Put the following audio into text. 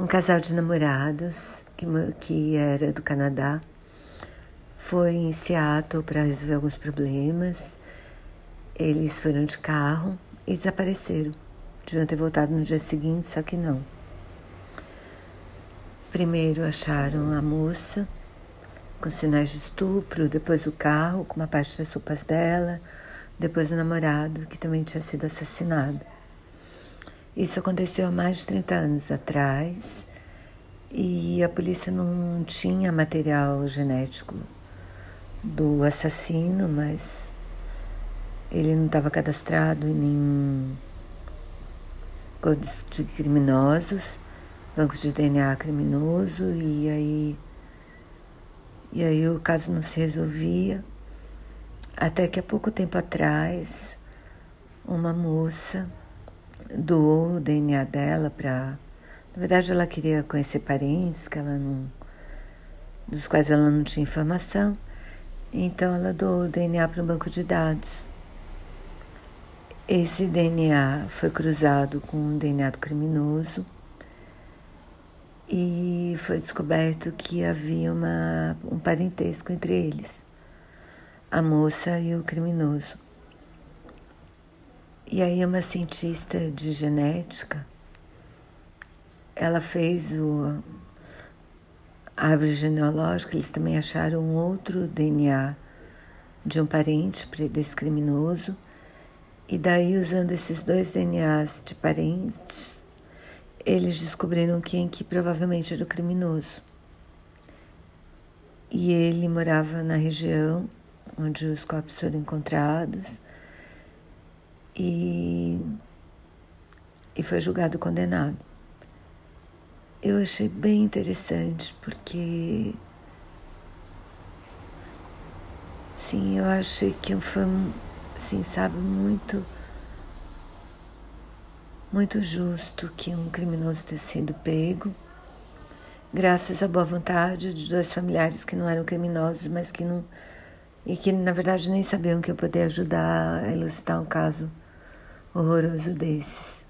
Um casal de namorados que, que era do Canadá foi em Seattle para resolver alguns problemas. Eles foram de carro e desapareceram. Deviam ter voltado no dia seguinte, só que não. Primeiro acharam a moça com sinais de estupro, depois o carro com uma parte das roupas dela, depois o namorado que também tinha sido assassinado. Isso aconteceu há mais de 30 anos atrás e a polícia não tinha material genético do assassino, mas ele não estava cadastrado em nenhum código de criminosos, banco de DNA criminoso e aí e aí o caso não se resolvia. Até que há pouco tempo atrás uma moça doou o DNA dela para. Na verdade, ela queria conhecer parentes que ela não, dos quais ela não tinha informação, então ela doou o DNA para um banco de dados. Esse DNA foi cruzado com o DNA do criminoso e foi descoberto que havia uma, um parentesco entre eles, a moça e o criminoso. E aí uma cientista de genética, ela fez o, a árvore genealógica, eles também acharam outro DNA de um parente desse criminoso, e daí usando esses dois DNAs de parentes, eles descobriram quem que provavelmente era o criminoso. E ele morava na região onde os corpos foram encontrados e, e foi julgado condenado. Eu achei bem interessante porque sim, eu achei que foi assim, sabe, muito muito justo que um criminoso tenha sido pego, graças à boa vontade de dois familiares que não eram criminosos, mas que não e que na verdade nem sabiam que eu poderia ajudar a elucidar um caso horroroso desses.